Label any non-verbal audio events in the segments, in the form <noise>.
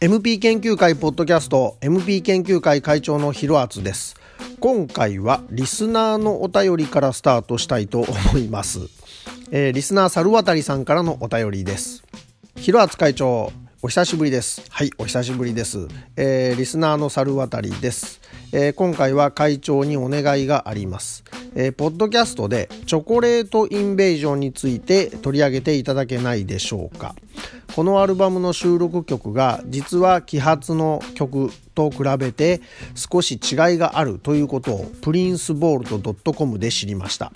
MP 研究会ポッドキャスト MP 研究会会長のひろあつです。今回はリスナーのお便りからスタートしたいと思います、えー、リスナー猿渡さんからのお便りです。ひろあつ会長お久しぶりです。はいお久しぶりです、えー、リスナーの猿渡です、えー、今回は会長にお願いがあります。えー、ポッドキャストでチョコレートインベージョンについて取り上げていただけないでしょうか。このアルバムの収録曲が実は揮発の曲と比べて少し違いがあるということをプリンスボールド .com で知りました。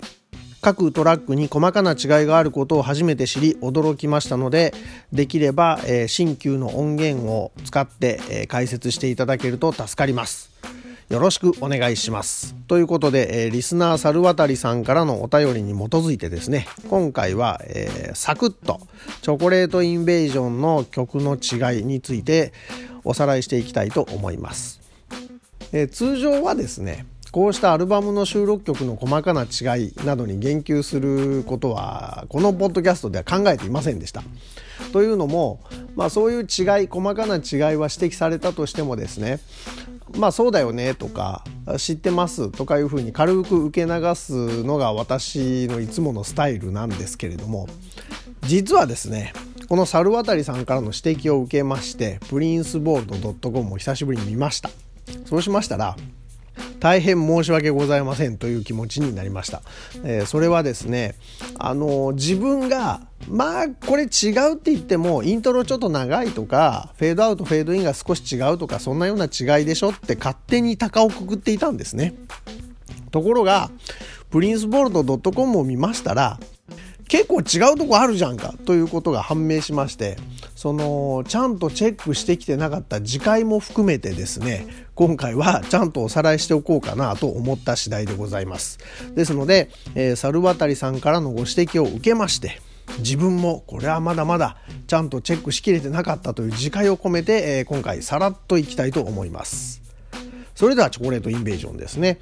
各トラックに細かな違いがあることを初めて知り驚きましたのでできれば、えー、新旧の音源を使って、えー、解説していただけると助かります。よろしくお願いします。ということで、えー、リスナー猿渡さんからのお便りに基づいてですね、今回は、えー、サクッとチョコレートインベージョンの曲の違いについておさらいしていきたいと思います。えー、通常はですね、こうしたアルバムの収録曲の細かな違いなどに言及することはこのポッドキャストでは考えていませんでした。というのも、まあ、そういう違い細かな違いは指摘されたとしてもですねまあそうだよねとか知ってますとかいうふうに軽く受け流すのが私のいつものスタイルなんですけれども実はですねこの猿渡さんからの指摘を受けましてプリンスボールド .com を久しぶりに見ました。そうしましたら大変申し訳ございませんという気持ちになりました、えー、それはですねあの自分がまあこれ違うって言ってもイントロちょっと長いとかフェードアウトフェードインが少し違うとかそんなような違いでしょって勝手に鷹をくくっていたんですね。ところがプリンスボルト .com を見ましたら結構違うとこあるじゃんかということが判明しましてそのちゃんとチェックしてきてなかった次回も含めてですね今回はちゃんとおさらいしておこうかなと思った次第でございます。ですので、えー、猿渡さんからのご指摘を受けまして自分もこれはまだまだちゃんとチェックしきれてなかったという自戒を込めて、えー、今回さらっといきたいと思います。それではチョコレートインベージョンですね。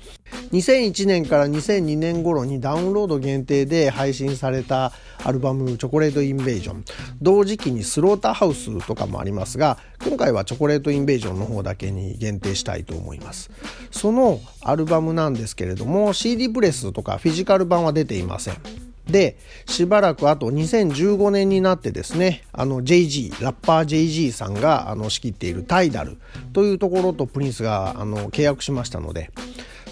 2001年から2002年頃にダウンロード限定で配信されたアルバムチョコレートインベージョン。同時期にスローターハウスとかもありますが今回はチョコレートインベージョンの方だけに限定したいと思います。そのアルバムなんですけれども CD プレスとかフィジカル版は出ていません。でしばらくあと2015年になってですねあの JG ラッパー JG さんがあの仕切っているタイダルというところとプリンスがあの契約しましたので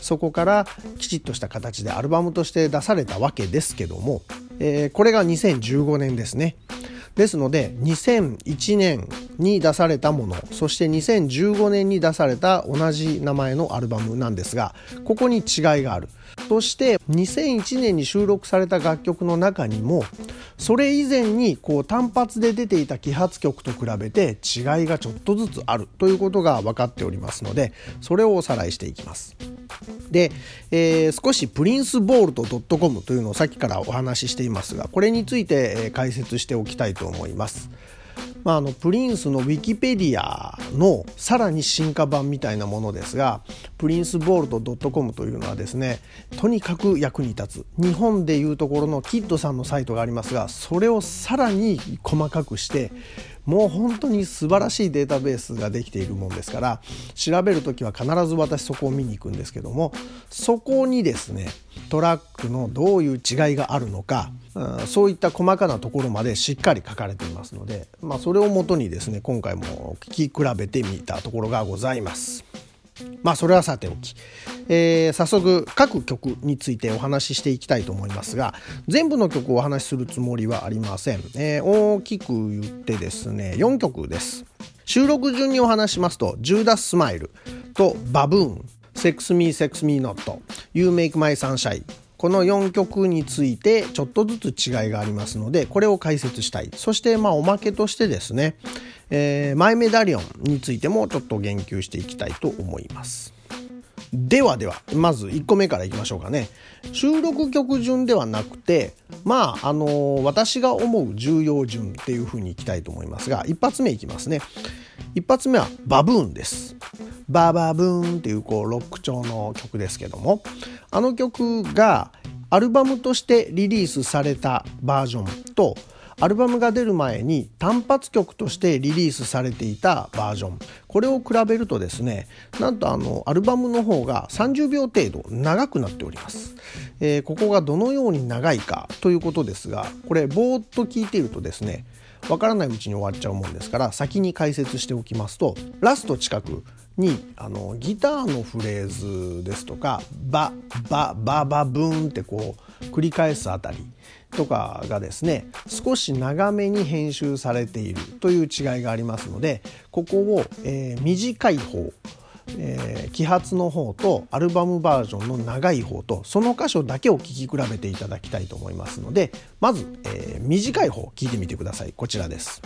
そこからきちっとした形でアルバムとして出されたわけですけども、えー、これが2015年ですね。ですので2001年に出されたものそして2015年に出された同じ名前のアルバムなんですがここに違いがある。そして2001年に収録された楽曲の中にもそれ以前にこう単発で出ていた揮発曲と比べて違いがちょっとずつあるということが分かっておりますのでそれをおさらいしていきます。で、えー、少しプリンスボールとドット .com というのをさっきからお話ししていますがこれについて解説しておきたいと思います。まあ、あのプリンスのウィキペディアのさらに進化版みたいなものですがプリンスボールド .com というのはですねとにかく役に立つ。日本でいうところのキッドさんのサイトがありますがそれをさらに細かくしてもう本当に素晴らしいデータベースができているもんですから調べる時は必ず私そこを見に行くんですけどもそこにですねトラックのどういう違いがあるのか、うん、そういった細かなところまでしっかり書かれていますので、まあ、それをもとにですね今回も聞き比べてみたところがございます。まあそれはさておき、えー、早速各曲についてお話ししていきたいと思いますが全部の曲をお話しするつもりはありません、えー、大きく言ってですね4曲です。収録順にお話しますと「ジューダス・スマイル」と「バブーン」「セックス・ミー・セックス・ミー・ノット」「You Make My Sunshine」この4曲についてちょっとずつ違いがありますのでこれを解説したい。そしてまあおまけとしてですねえー、マイメダリオンについてもちょっと言及していきたいと思います。ではではまず1個目からいきましょうかね。収録曲順ではなくてまああのー、私が思う重要順っていう風にいきたいと思いますが一発目いきますね。一発目はバブーンです。ババブーンっていうこうロック調の曲ですけどもあの曲がアルバムとしてリリースされたバージョンとアルバムが出る前に単発曲としてリリースされていたバージョン。これを比べるとですねなんとあのアルバムの方が30秒程度長くなっております、えー、ここがどのように長いかということですがこれぼーっと聞いているとですねわからないうちに終わっちゃうもんですから先に解説しておきますとラスト近くにあのギターのフレーズですとか「ババババブーン」ってこう繰り返すあたりとかがですね少し長めに編集されているという違いがありますのでここを、えー、短い方えー、揮発の方とアルバムバージョンの長い方とその箇所だけを聴き比べていただきたいと思いますのでまず、えー、短い方聞いてみてくださいこちらです。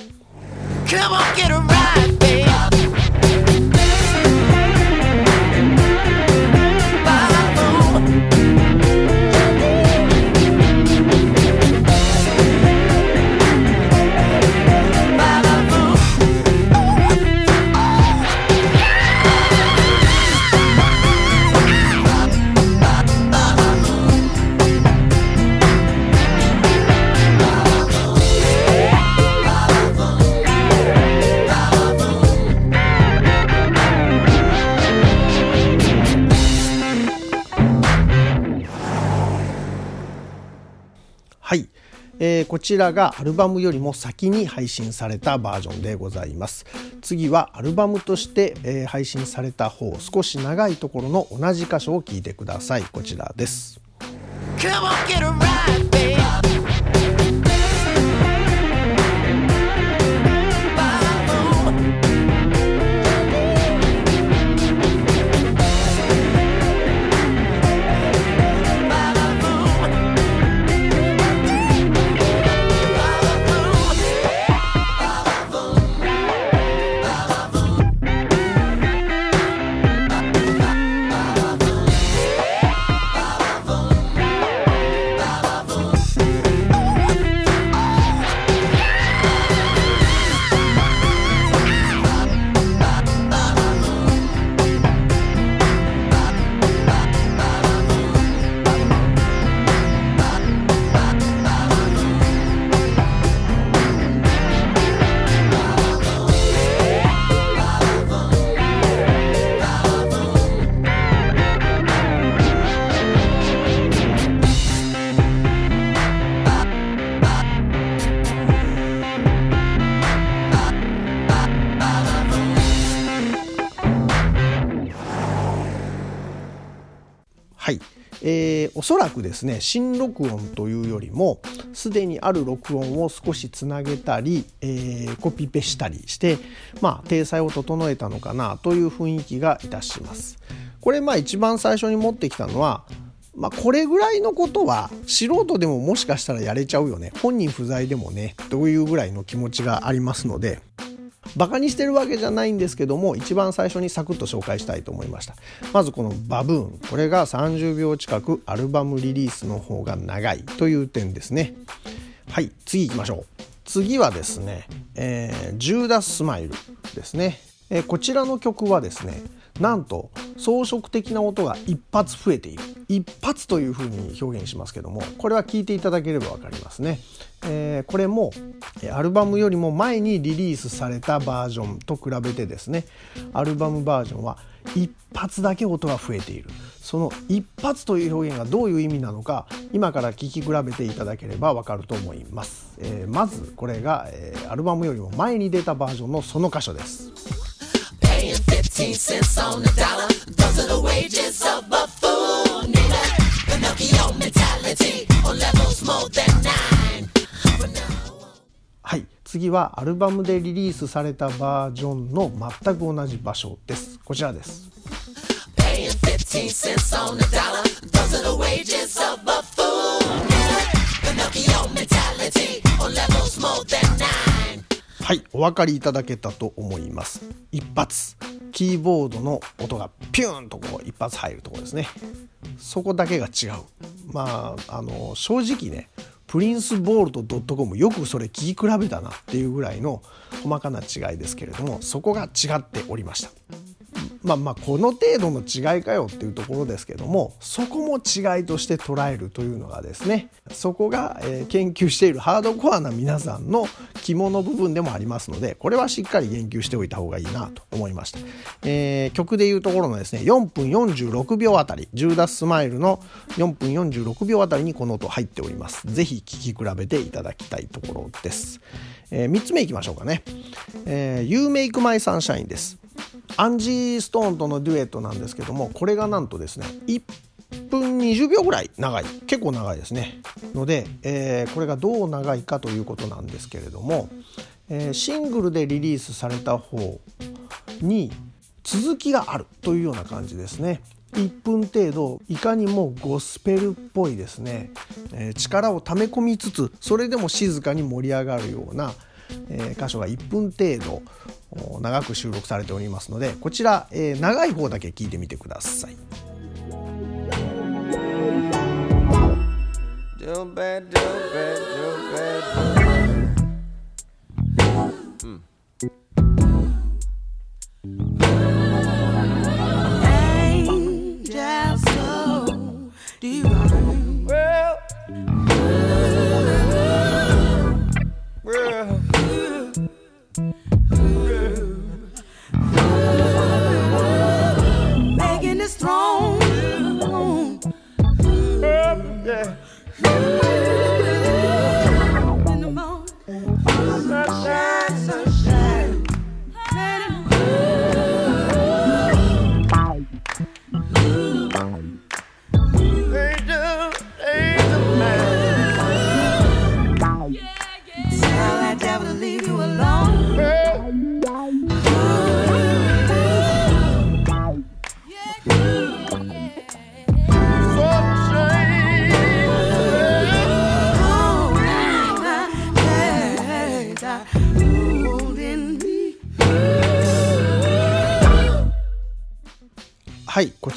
こちらがアルバムよりも先に配信されたバージョンでございます。次はアルバムとして、えー、配信された方少し長いところの同じ箇所を聞いてください。こちらです。そらくですね新録音というよりもすでにある録音を少しつなげたり、えー、コピペしたりして、まあ、体裁を整えたのかなという雰囲気がいたします。これまあ一番最初に持ってきたのはまあ、これぐらいのことは素人でももしかしたらやれちゃうよね。本人不在でもね。というぐらいの気持ちがありますので。バカにしてるわけじゃないんですけども一番最初にサクッと紹介したいと思いました。まずこのバブーン。これが30秒近くアルバムリリースの方が長いという点ですね。はい次行きましょう。次はですね、えー、ジューダスマイルですね、えー、こちらの曲はですねなんと装飾的な音が一発増えている。一発というふうに表現しますけどもこれは聞いていただければ分かりますね、えー、これもアルバムよりも前にリリースされたバージョンと比べてですねアルバムバージョンは一発だけ音が増えている。その一発という表現がどういう意味なのか今から聞き比べていただければわかると思います、えー、まずこれが、えー、アルバムよりも前に出たバージョンのその箇所です。15 cents on the dollar. Those are the wages of a fool, nigga. Pinocchio mentality on levels more than nine. はい、次はアルバムでリリースされたバージョンの全く同じ場所です。こちらです。Paying 15 cents on the dollar. Those are the wages of はいお分かりいただけたと思います。一発。キーボードの音がピューンとこう一発入るとこですね。そこだけが違う。まああの正直ねプリンスボールとドットコムよくそれ聞き比べたなっていうぐらいの細かな違いですけれどもそこが違っておりました。まあまあこの程度の違いかよっていうところですけどもそこも違いとして捉えるというのがですねそこが、え、研究しているハードコアな皆さんの肝の部分でもありますのでこれはしっかり言及しておいた方がいいなと思いました、えー、曲でいうところのですね4分46秒あたりジューダススマイルの4分46秒あたりにこの音入っております。ぜひ聴き比べていただきたいところです、えー、3つ目いきましょうかね、えー、You Make My Sunshine です。アンジー・ストーンとのデュエットなんですけどもこれがなんとですね1分20秒ぐらい長い。結構長いですね。ので、えー、これがどう長いかということなんですけれども、えー、シングルでリリースされた方に続きがあるというような感じですね。1分程度いかにもゴスペルっぽいですね、えー、力を溜め込みつつそれでも静かに盛り上がるような、えー、箇所が1分程度長く収録されておりますのでこちら、えー、長い方だけ聞いてみてください。はいこ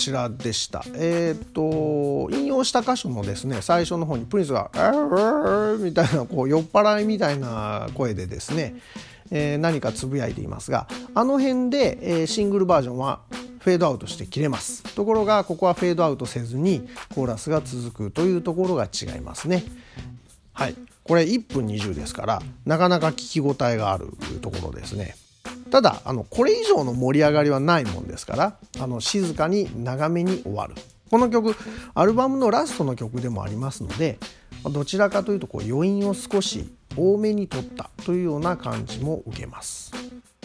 ちらでした。えっ、と引用した箇所のですね最初の方にプリンスが「あみたいなこう酔っ払いみたいな声でですね、えー、何かつぶやいていますがあの辺で、えー、シングルバージョンはフェードアウトして切れます。ところがここはフェードアウトせずにコーラスが続くというところが違いますね。はい。これ1分20ですからなかなか聞き応えがあるところですね。ただあのこれ以上の盛り上がりはないもんですからあの静かに長めに終わる。この曲アルバムのラストの曲でもありますのでどちらかというとこう余韻を少し多めに取ったというような感じも受けます。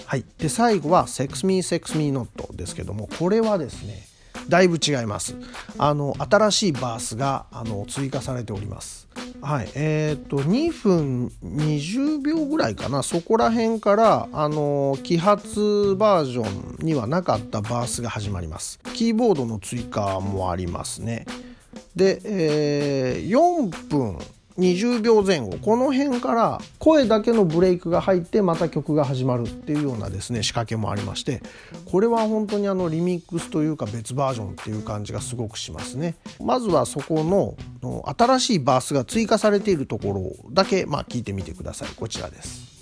はい、で最後は「Sex Me Sex Me Not」ですけどもこれはですねだいぶ違います。あの新しいバースがあの追加されております。はい。えーと、2分20秒ぐらいかな。そこら辺からあの揮発バージョンにはなかったバースが始まります。キーボードの追加もありますね。で、えー、4分20秒前後。この辺から声だけのブレイクが入ってまた曲が始まるっていうようなですね仕掛けもありましてこれは本当にあのリミックスというか別バージョンっていう感じがすごくしますね。まずはそこの新しいバースが追加されているところだけまあ聞いてみてください。こちらです。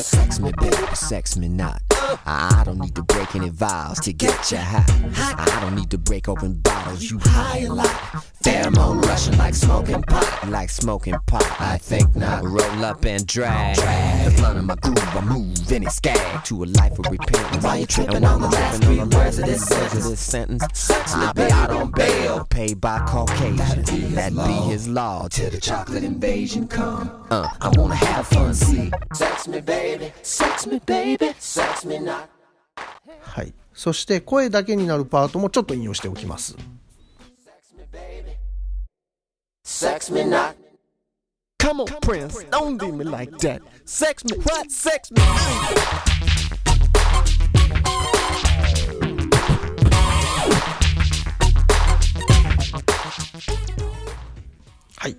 Sex me, baby, sex me not. I don't need to break any vows to get you high. I don't need to break open bottles, you high a lot. Pheromone rushing like smoking pot, like smoking pot. I think not. Roll up and drag. drag. The blunt of my groove, I move any skag to a life of repentance. Why you tripping on the last three words of this sentence? This sentence. I'll be out on bail, paid by Caucasian. That'd be his law till the chocolate invasion come. Uh, I wanna have fun, see. Sex me, baby. Sex me, baby. Sex me not. はい。そして声だけになるパートもちょっと引用しておきます。Sex me not. Come on, Prince, don't leave me like that. Sex me, what? Sex me. はい。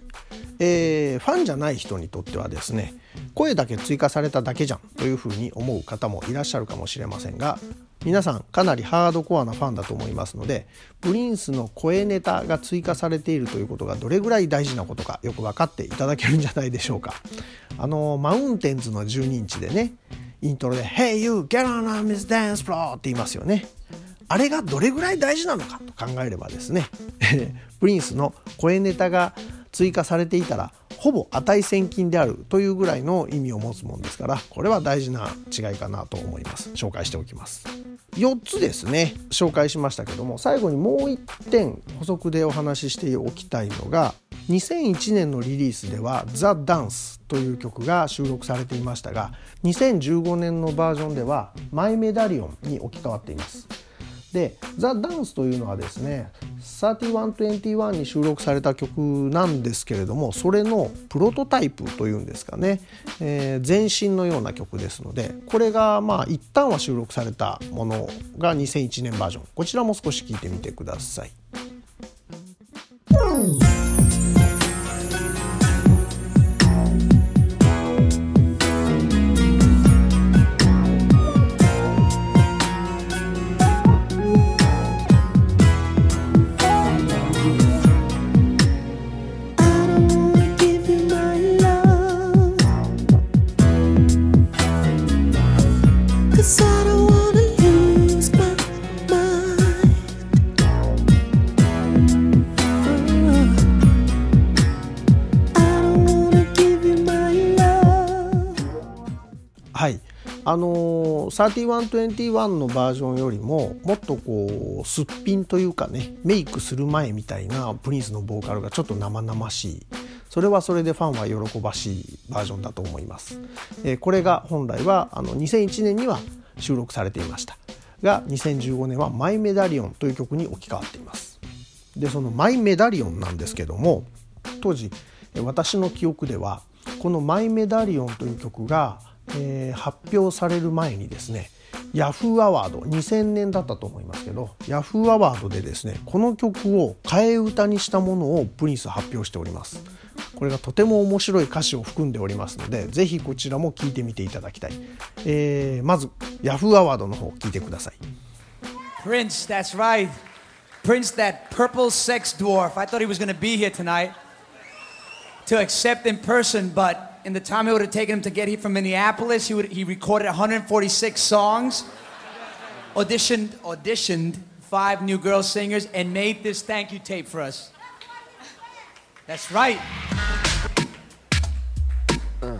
えーえー、ファンじゃない人にとってはですね声だけ追加されただけじゃんというふうに思う方もいらっしゃるかもしれませんが皆さんかなりハードコアなファンだと思いますのでプリンスの声ネタが追加されているということがどれぐらい大事なことかよく分かっていただけるんじゃないでしょうか。あのマウンテンズの12インチでねイントロで「Hey you get on a Miss Dance Floor」って言いますよね。あれがどれぐらい大事なのかと考えればですね <laughs> プリンスの声ネタが追加されていたらほぼ値千金であるというぐらいの意味を持つもんですからこれは大事な違いかなと思います。紹介しておきます。4つですね。紹介しましたけども最後にもう1点補足でお話ししておきたいのが2001年のリリースでは「ザ・ダンスという曲が収録されていましたが2015年のバージョンでは「マイ・メダリオン」に置き換わっています。で「ザ・ダンスというのはですね3121に収録された曲なんですけれどもそれのプロトタイプというんですかね、えー、前身のような曲ですのでこれがまあ一旦は収録されたものが2001年バージョンこちらも少し聴いてみてください。あの3121のバージョンよりももっとこうすっぴんというかねメイクする前みたいなプリンスのボーカルがちょっと生々しい。それはそれでファンは喜ばしいバージョンだと思います、えー、これが本来はあの2001年には収録されていました。が2015年は「マイ・メダリオン」という曲に置き換わっています。でその「マイ・メダリオン」なんですけども当時私の記憶ではこの「マイ・メダリオン」という曲がえー、発表される前にですねヤフーアワード2000年だったと思いますけどヤフーアワードでですねこの曲を替え歌にしたものをプリンス発表しております。これがとても面白い歌詞を含んでおりますのでぜひこちらも聞いてみていただきたい、えー、まずヤフーアワードの方聞いてください。Prince, that's right. Prince, that purple sex dwarf. I thought he was going to be here tonight to accept in person but in the time it would have taken him to get here from Minneapolis, he, would, he recorded 146 songs, auditioned, auditioned five new girl singers, and made this thank you tape for us. That's right. Uh.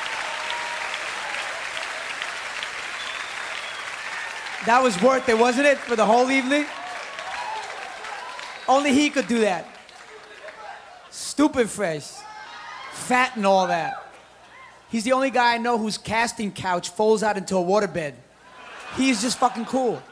That was worth it, wasn't it, for the whole evening? Only he could do that. Stupid fresh, fat and all that. He's the only guy I know whose casting couch folds out into a waterbed. He's just fucking cool.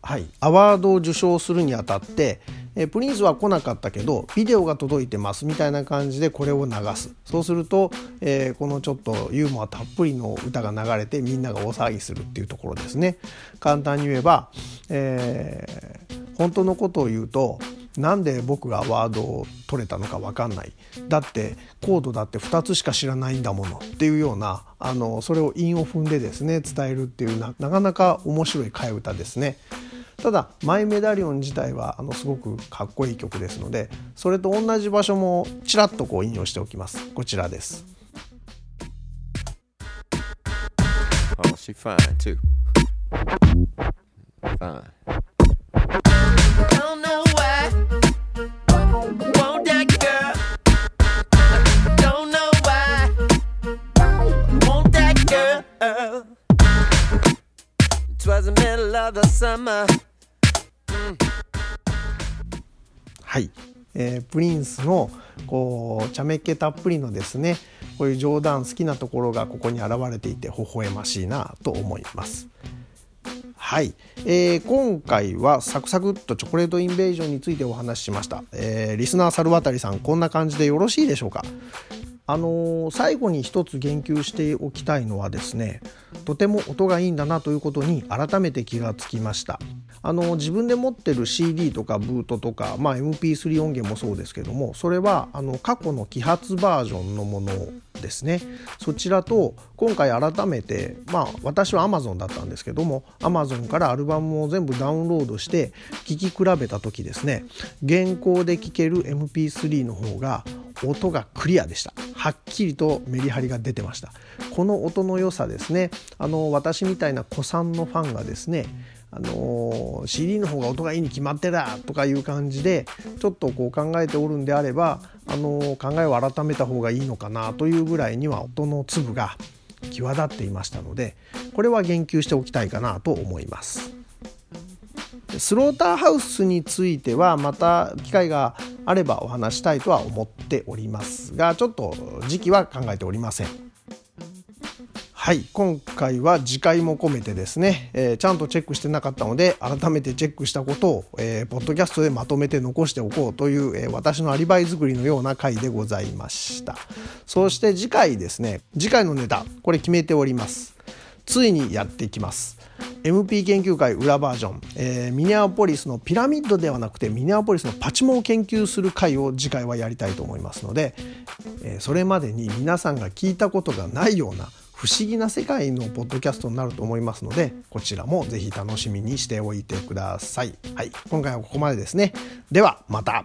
はい、アワードを受賞するにあたって えプリンスは来なかったけどビデオが届いてますみたいな感じでこれを流すそうすると、えー、このちょっとユーモアたっぷりの歌が流れてみんなが大騒ぎするっていうところですね。簡単に言えば、えー、本当のことを言うとなんで僕がワードを取れたのか分かんない。だってコードだって2つしか知らないんだもの。っていうようなあのそれを韻を踏んでですね伝えるっていうなかなか面白い替え歌ですね。ただ「マイ・メダリオン」自体はあのすごくかっこいい曲ですのでそれと同じ場所もちらっとこう引用しておきます。こちらです。はい、えー、プリンスのこう茶目っ気たっぷりのですねこういう冗談好きなところがここに現れていて微笑ましいなと思います。はい、えー、今回はサクサクっとチョコレートインベージョンについてお話ししました、えー、リスナー猿渡さんこんな感じでよろしいでしょうか？あのー、最後に一つ言及しておきたいのはですねとても音がいいんだなということに改めて気がつきました。あの自分で持ってる CD とかブートとか、まあ、MP3 音源もそうですけどもそれはあの過去の揮発バージョンのものですね。そちらと今回改めてまあ私は Amazon だったんですけども Amazon からアルバムを全部ダウンロードして聴き比べた時ですね現行で聴ける MP3 の方が音がクリアでした。はっきりとメリハリが出てました。この音の良さですね。あの私みたいな古参のファンがですねあの CD の方が音がいいに決まってだとかいう感じでちょっとこう考えておるんであれば、あの考えを改めた方がいいのかなというぐらいには音の粒が際立っていましたのでこれは言及しておきたいかなと思います。スローターハウスについてはまた機会があればお話したいとは思っておりますがちょっと時期は考えておりません。はい。今回は次回も込めてですね、えー、ちゃんとチェックしてなかったので改めてチェックしたことを、えー、ポッドキャストでまとめて残しておこうという、えー、私のアリバイ作りのような回でございました。そして次回ですね次回のネタこれ決めております。ついにやっていきます。MP 研究会裏バージョン、えー、ミネアポリスのピラミッドではなくてミネアポリスのパチモンを研究する回を次回はやりたいと思いますので、えー、それまでに皆さんが聞いたことがないような不思議な世界のポッドキャストになると思いますのでこちらもぜひ楽しみにしておいてください。はい、今回はここまでですね。ではまた。